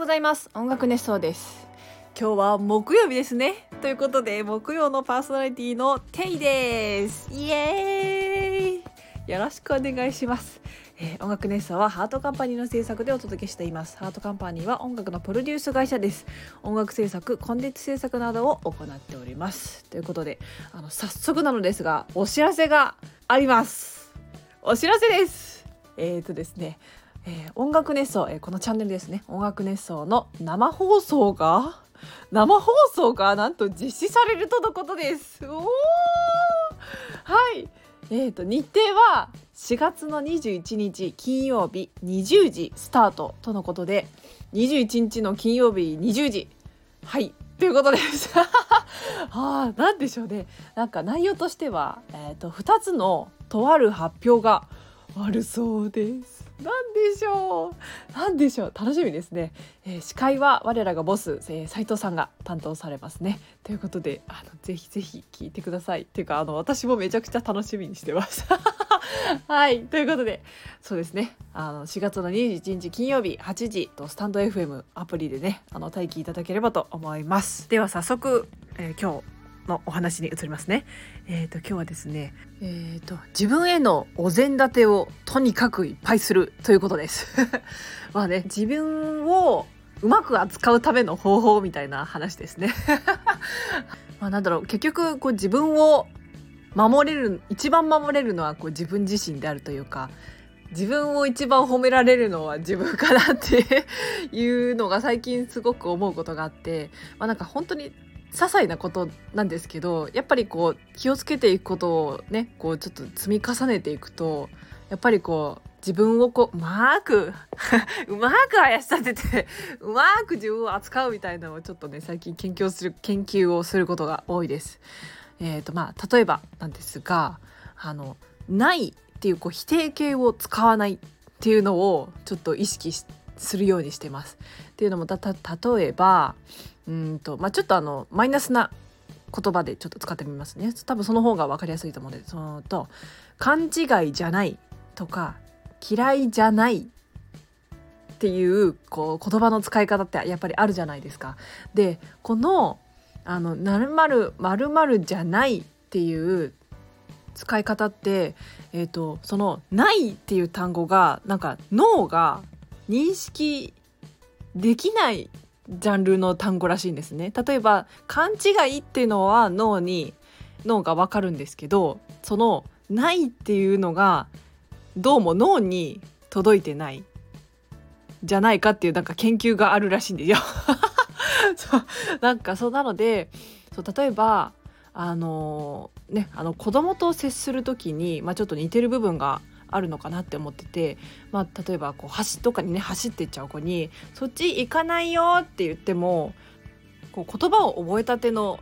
ございます。音楽熱奏です。今日は木曜日ですね。ということで木曜のパーソナリティのテイです。イエーイ。よろしくお願いします。えー、音楽熱奏はハートカンパニーの制作でお届けしています。ハートカンパニーは音楽のプロデュース会社です。音楽制作コンテンツ制作などを行っております。ということであの早速なのですがお知らせがあります。お知らせです。えーとですねえー、音楽熱奏、えー、このチャンネルですね。音楽熱奏の生放送が 生放送がなんと実施されるとのことです。おはい。えーと、日程は4月の21日金曜日20時スタートとのことで21日の金曜日20時。はい。ということです。は あ何でしょうね。なんか内容としては、えーと2つのとある発表があるそうです。なんでしょう。なんでしょう。楽しみですね、えー、司会は我らがボス、えー、斉藤さんが担当されますね。ということであのぜひぜひ聞いてください。っていうかあの私もめちゃくちゃ楽しみにしてます。はい。ということでそうですね。あの4月の21日金曜日8時とスタンド FM アプリでねあの待機いただければと思います。では早速、えー、今日のお話に移りますね。えっ、ー、と今日はですね、えっ、ー、と自分へのお膳立てをとにかくいっぱいするということです。まあね自分をうまく扱うための方法みたいな話ですね。まあなんだろう結局こう自分を守れる一番守れるのはこう自分自身であるというか自分を一番褒められるのは自分かなっていうのが最近すごく思うことがあってまあなんか本当に些細なことなんですけどやっぱりこう気をつけていくことをねこうちょっと積み重ねていくとやっぱりこう自分をこううまく うまくあやし立てて うまく自分を扱うみたいなのをちょっとね最近研究する研究をすることが多いです。えーとまあ、例えばなんですがあのないっていうこう否定形を使わないっていうのをちょっと意識しするようにしてます。っていうのもた例えばうんと、まあ、ちょっとあのマイナスな言葉でちょっと使ってみますね多分その方が分かりやすいと思うのでそのと「勘違いじゃない」とか「嫌いじゃない」っていうこう言葉の使い方ってやっぱりあるじゃないですか。でこの「あの〇〇じゃない」っていう使い方って、えーとその「ない」っていう単語がなんか脳が認識できないジャンルの単語らしいんですね。例えば勘違いっていうのは脳に脳がわかるんですけどそのないっていうのがどうも脳に届いてないじゃないかっていうなんか研究があるらしいんですよ。そう。なんかそうなのでそう例えばあのねあの子供と接する時に、まあ、ちょっと似てる部分があるのかなって思ってて、まあ、例えばこう橋とかにね走ってっちゃう子に「そっち行かないよ」って言ってもこう言葉を覚えたての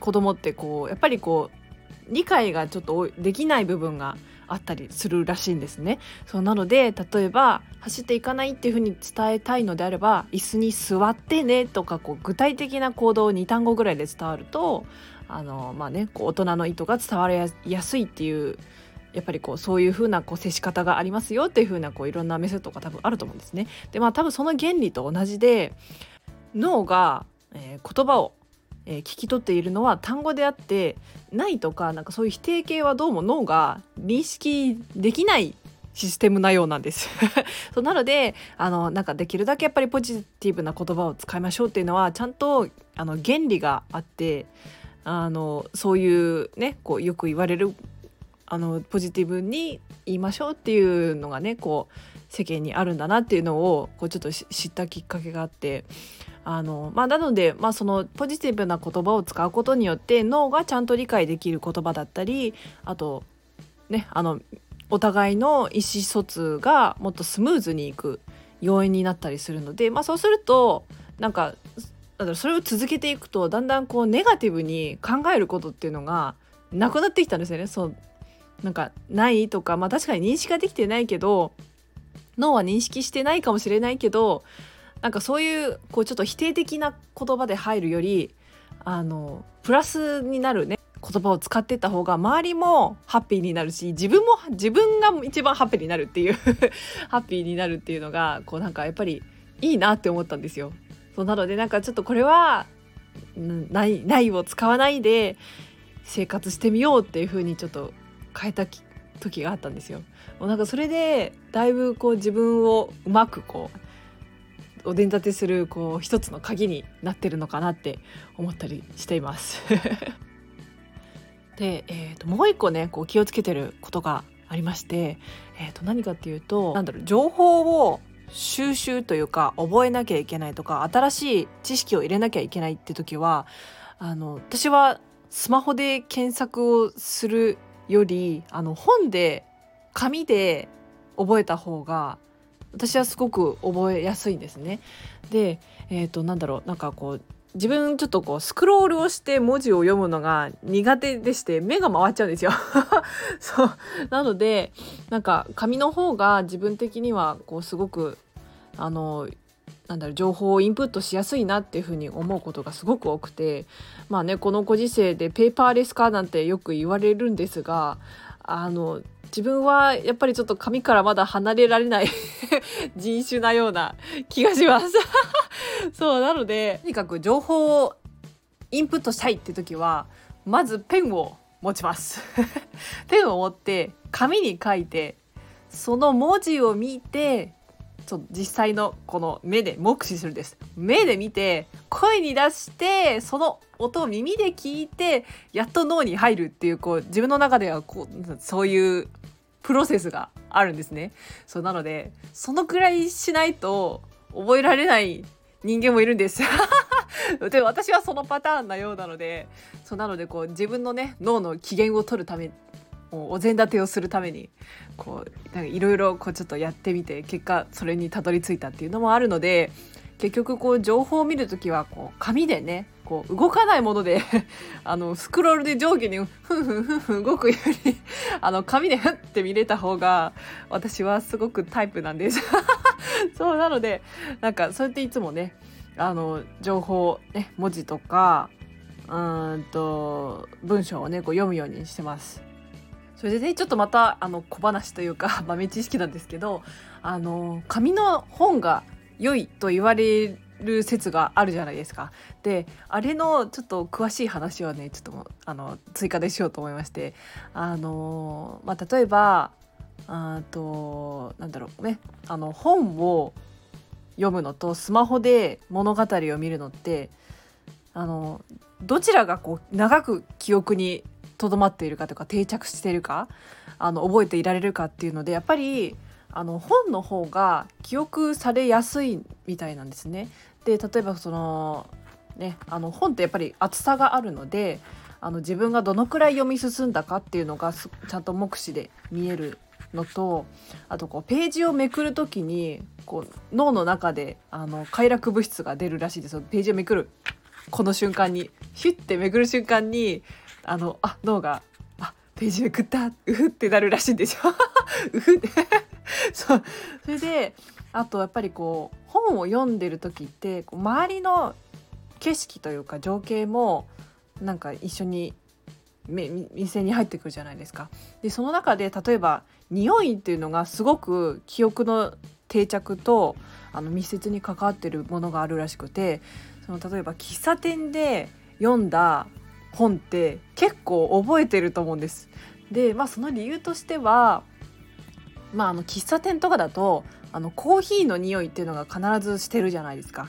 子供ってこうやっぱりこう理解がちょっとできない部分があったりするらしいんですね。そうなので例えば走っていかないっていうふうに伝えたいのであれば椅子に座ってねとかこう具体的な行動を2単語ぐらいで伝わるとあのまあねこう大人の意図が伝わりやすいっていうやっぱりこうそういう風なこう接し方がありますよっていう風なこういろんなメソッドが多分あると思うんですね。でまあ多分その原理と同じで脳が、えー、言葉をえー、聞き取っているのは単語であってないとかなんかそういう否定形はどうも脳が認識できないシステムなようなんです そうなのであのなんかできるだけやっぱりポジティブな言葉を使いましょうっていうのはちゃんとあの原理があってあのそういうねこうよく言われるあのポジティブに言いましょうっていうのがねこう世間にあるんだなっていうのをこうちょっと知ったきっかけがあってあのまあなので、まあ、そのポジティブな言葉を使うことによって脳がちゃんと理解できる言葉だったりあとねあのお互いの意思疎通がもっとスムーズにいく要因になったりするので、まあ、そうするとなんかそれを続けていくとだんだんこうネガティブに考えることっていうのがなくなってきたんですよね。そなんかないとかまあ確かに認識ができてないけど脳は認識してないかもしれないけどなんかそういうこうちょっと否定的な言葉で入るよりあのプラスになるね言葉を使ってった方が周りもハッピーになるし自分も自分が一番ハッピーになるっていう ハッピーになるっていうのがこうなんかやっぱりいいなって思ったんですよ。そうなのでなんかちょっとこれはないないを使わないで生活してみようっていう風にちょっと変えた時があったんですよ。もうなんかそれでだいぶこう自分をうまくこうお膳立てするこう一つの鍵になってるのかなって思ったりしています。で、えー、ともう一個ねこう気をつけてることがありまして、えー、と何かっていうとなんだろう情報を収集というか覚えなきゃいけないとか新しい知識を入れなきゃいけないって時はあの私はスマホで検索をするよりあの本で紙で覚えた方が私はすごく覚えやすいんですね。で、えー、となんだろうなんかこう自分ちょっとこうスクロールをして文字を読むのが苦手でして目が回っちゃうんですよ そうなのでなんか紙の方が自分的にはこうすごくあのなんだろう情報をインプットしやすいなっていうふうに思うことがすごく多くてまあねこのご時世でペーパーレス化なんてよく言われるんですがあの自分はやっぱりちょっと紙からまだ離れられない 人種なような気がします。そうなのでとにかく情報をインプットしたいって時はまずペンを持ちます。ペンを持って紙に書いてその文字を見てちょっと実際のこの目で目視するです。目で見て声に出してその音を耳で聞いてやっと脳に入るっていうこう自分の中ではこうそういうプロセスがあるんですね。そうなのでそのくらいしないと覚えられない人間もいるんです。で私はそのパターンなようなのでそうなのでこう自分のね脳の機嫌を取るためお膳立てをするためにこういろいろこうちょっとやってみて結果それにたどり着いたっていうのもあるので結局こう情報を見る時はこう紙でねこう動かないもので あのスクロールで上下にふんふんふんふん動くよりあの紙でふって見れた方が私はすごくタイプなんです そうなのでなんかそうやっていつもねあの情報ね文字とかうんと文章をねこう読むようにしてます。それでねちょっとまたあの小話というか 豆知識なんですけどあの紙の本が良いと言われる説があるじゃないですか。であれのちょっと詳しい話はねちょっとあの追加でしようと思いましてあの、まあ、例えばあとなんだろうねあの本を読むのとスマホで物語を見るのってあのどちらがこう長く記憶にとどまっているかとか定着しているかあの覚えていられるかっていうのでやっぱりあの本の方が記憶されやすいみたいなんですね。で例えばそのねあの本ってやっぱり厚さがあるのであの自分がどのくらい読み進んだかっていうのがちゃんと目視で見えるのとあとこうページをめくる時にこう脳の中であの快楽物質が出るらしいですページをめくるこの瞬間にヒュッてめくる瞬間にあのあ脳があページめくった。うふってなるらしいんですよ。うふって。そう。それであとやっぱりこう本を読んでる時ってこう周りの景色というか情景もなんか一緒に店に入ってくるじゃないですか。でその中で例えば匂いっていうのがすごく記憶の定着とあの密接に関わってるものがあるらしくてその例えば喫茶店で読んだ本って結構覚えてると思うんです。でまあその理由としてはまああの喫茶店とかだとあのコーヒーの匂いっていうのが必ずしてるじゃないですか。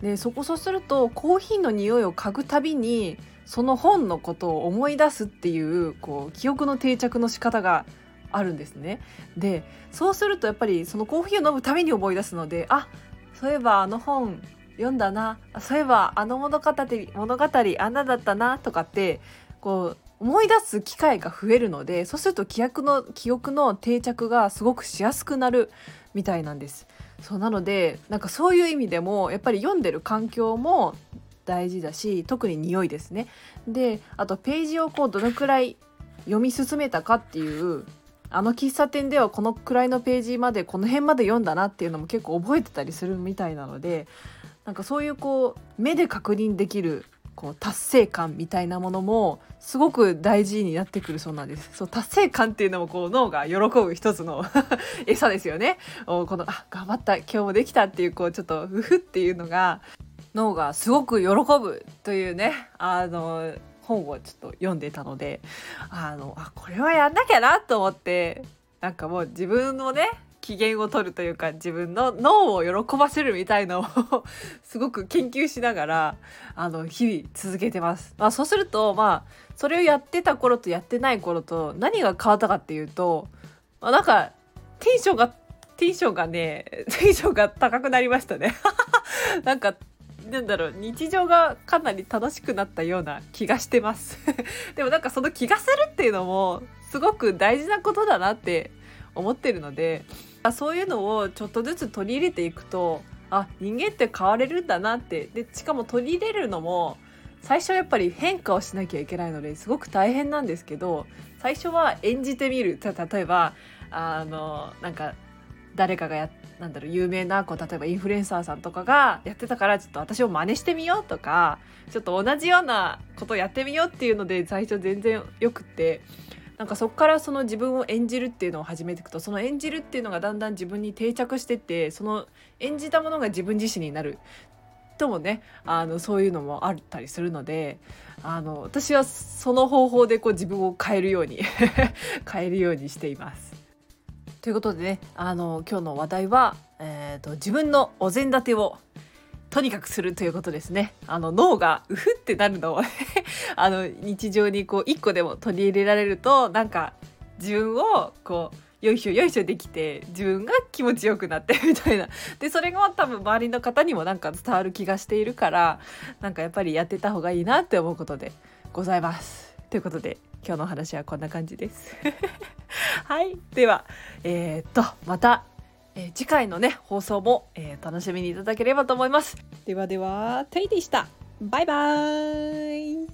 でそこそうするとコーヒーの匂いを嗅ぐたびにその本のことを思い出すっていうこう記憶の定着の仕方があるんですね。でそうするとやっぱりそのコーヒーを飲むために思い出すのであそういえばあの本読んだなそういえばあの物語物語あんなだったなとかってこう思い出す機会が増えるのでそうすると記憶の記憶の定着がすごくしやすくなるみたいなんです。そうなのでなんかそういう意味でもやっぱり読んでる環境も大事だし特に匂いですね。であとページをこうどのくらい読み進めたかっていうあの喫茶店ではこのくらいのページまでこの辺まで読んだなっていうのも結構覚えてたりするみたいなのでなんかそういうこう目で確認できるこう達成感みたいなものもすごく大事になってくるそうなんです。そう達成感っていうのもこう脳が喜ぶ一つの 餌ですよね。このあ頑張った今日もできたっていうこうちょっとうふっていうのが脳がすごく喜ぶというねあの本をちょっと読んでたのであのあこれはやんなきゃなと思ってなんかもう自分のね機嫌を取るというか自分の脳を喜ばせるみたいのをすごく研究しながら あの日々続けてます。まあ、そうするとまあそれをやってた頃とやってない頃と何が変わったかっていうと、まあ、なんかテンションがテンションがね テンションが高くなりましたね。なんかなんだろう日常がかなり楽しくなったような気がしてますでもなんかその気がするっていうのもすごく大事なことだなって思ってるのでそういうのをちょっとずつ取り入れていくとあ人間って変われるんだなって。でしかも取り入れるのも最初はやっぱり変化をしなきゃいけないのですごく大変なんですけど最初は演じてみる。例えばあのなんか誰かがやなんだろう有名なこう例えばインフルエンサーさんとかがやってたからちょっと私を真似してみようとかちょっと同じようなことをやってみようっていうので最初全然よくって。なんかそこからその自分を演じるっていうのを始めていくとその演じるっていうのがだんだん自分に定着してってその演じたものが自分自身になるともねあのそういうのもあったりするのであの私はその方法でこう自分を変えるように 変えるようにしています。ということでねあの今日の話題は、えーと、自分のお膳立てをとにかくするということですね。あの脳がうふってなるのを あの日常にこう一個でも取り入れられるとなんか自分をこうよいしょよいしょできて自分が気持ちよくなって みたいなでそれが多分周りの方にもなんか伝わる気がしているからなんかやっぱりやってた方がいいなって思うことでございます。ということで今日のお話はこんな感じです。はいではえー、っとまたえー、次回のね放送も、えー、楽しみにいただければと思います。ではではテイでした。バイバーイ。